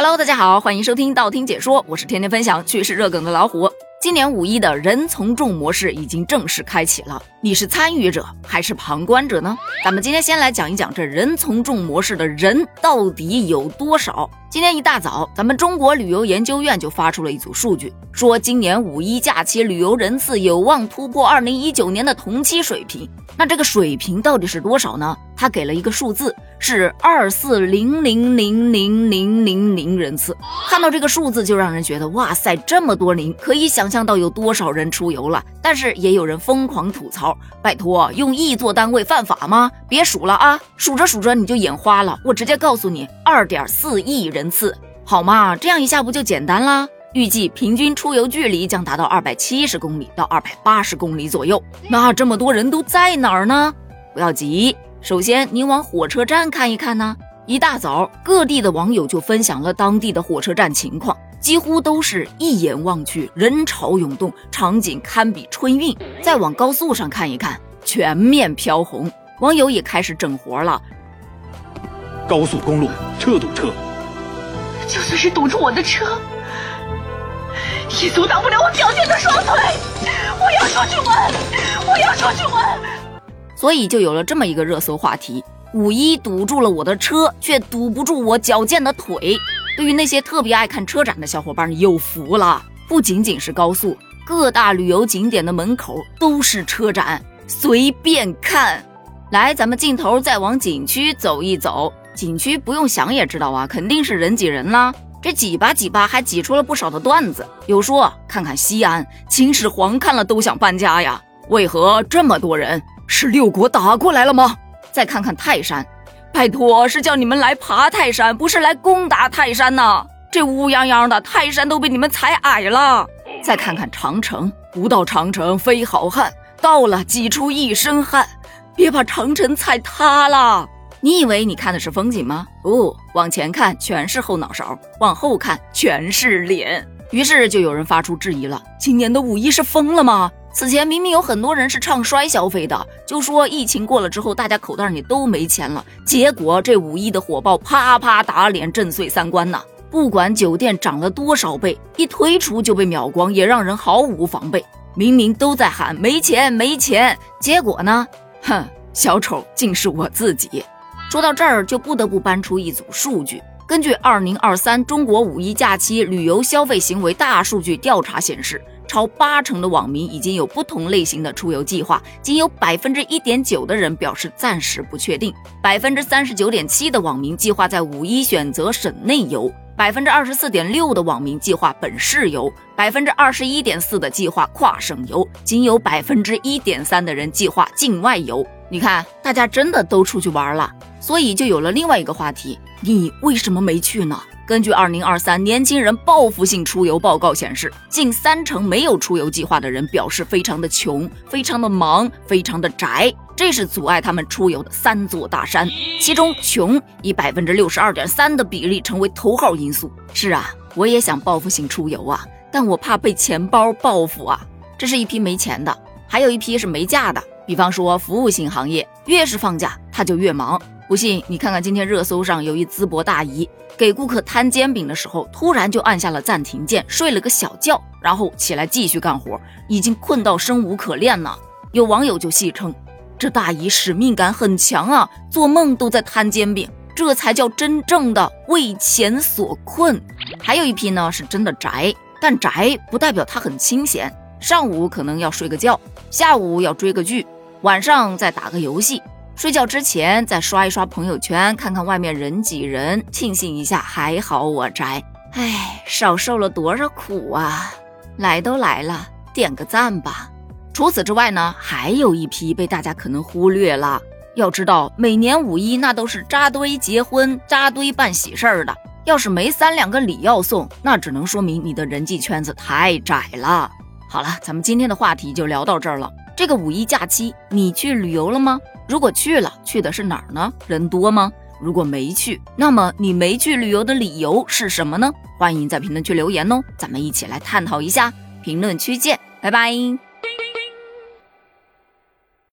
Hello，大家好，欢迎收听道听解说，我是天天分享趣事热梗的老虎。今年五一的人从众模式已经正式开启了，你是参与者还是旁观者呢？咱们今天先来讲一讲这人从众模式的人到底有多少。今天一大早，咱们中国旅游研究院就发出了一组数据，说今年五一假期旅游人次有望突破二零一九年的同期水平。那这个水平到底是多少呢？他给了一个数字。是二四零零零零零零零人次，看到这个数字就让人觉得哇塞，这么多零，可以想象到有多少人出游了。但是也有人疯狂吐槽：拜托，用亿做单位犯法吗？别数了啊，数着数着你就眼花了。我直接告诉你，二点四亿人人次，好吗？这样一下不就简单啦？预计平均出游距离将达到二百七十公里到二百八十公里左右。那这么多人都在哪儿呢？不要急。首先，您往火车站看一看呢。一大早，各地的网友就分享了当地的火车站情况，几乎都是一眼望去人潮涌动，场景堪比春运。再往高速上看一看，全面飘红，网友也开始整活了。高速公路车堵车，就算是堵住我的车，也阻挡不了我矫健的双腿。我要出去玩，我要出去玩。所以就有了这么一个热搜话题：五一堵住了我的车，却堵不住我矫健的腿。对于那些特别爱看车展的小伙伴，有福了！不仅仅是高速，各大旅游景点的门口都是车展，随便看。来，咱们镜头再往景区走一走。景区不用想也知道啊，肯定是人挤人啦。这挤吧挤吧，还挤出了不少的段子。有说看看西安，秦始皇看了都想搬家呀，为何这么多人？是六国打过来了吗？再看看泰山，拜托，是叫你们来爬泰山，不是来攻打泰山呐！这乌泱泱的泰山都被你们踩矮了。再看看长城，不到长城非好汉，到了挤出一身汗，别把长城踩塌了。你以为你看的是风景吗？不，往前看全是后脑勺，往后看全是脸。于是就有人发出质疑了：今年的五一是疯了吗？此前明明有很多人是唱衰消费的，就说疫情过了之后，大家口袋里都没钱了。结果这五一的火爆，啪啪打脸，震碎三观呐！不管酒店涨了多少倍，一推出就被秒光，也让人毫无防备。明明都在喊没钱没钱，结果呢？哼，小丑竟是我自己。说到这儿，就不得不搬出一组数据。根据二零二三中国五一假期旅游消费行为大数据调查显示。超八成的网民已经有不同类型的出游计划，仅有百分之一点九的人表示暂时不确定。百分之三十九点七的网民计划在五一选择省内游，百分之二十四点六的网民计划本市游，百分之二十一点四的计划跨省游，仅有百分之一点三的人计划境外游。你看，大家真的都出去玩了，所以就有了另外一个话题：你为什么没去呢？根据二零二三年轻人报复性出游报告显示，近三成没有出游计划的人表示非常的穷、非常的忙、非常的宅，这是阻碍他们出游的三座大山。其中，穷以百分之六十二点三的比例成为头号因素。是啊，我也想报复性出游啊，但我怕被钱包报复啊。这是一批没钱的，还有一批是没假的。比方说服务性行业，越是放假他就越忙。不信你看看今天热搜上有一淄博大姨。给顾客摊煎饼的时候，突然就按下了暂停键，睡了个小觉，然后起来继续干活，已经困到生无可恋了。有网友就戏称，这大姨使命感很强啊，做梦都在摊煎饼，这才叫真正的为钱所困。还有一批呢，是真的宅，但宅不代表他很清闲，上午可能要睡个觉，下午要追个剧，晚上再打个游戏。睡觉之前再刷一刷朋友圈，看看外面人挤人，庆幸一下还好我宅。唉，少受了多少苦啊！来都来了，点个赞吧。除此之外呢，还有一批被大家可能忽略了。要知道，每年五一那都是扎堆结婚、扎堆办喜事儿的。要是没三两个礼要送，那只能说明你的人际圈子太窄了。好了，咱们今天的话题就聊到这儿了。这个五一假期，你去旅游了吗？如果去了，去的是哪儿呢？人多吗？如果没去，那么你没去旅游的理由是什么呢？欢迎在评论区留言哦，咱们一起来探讨一下。评论区见，拜拜。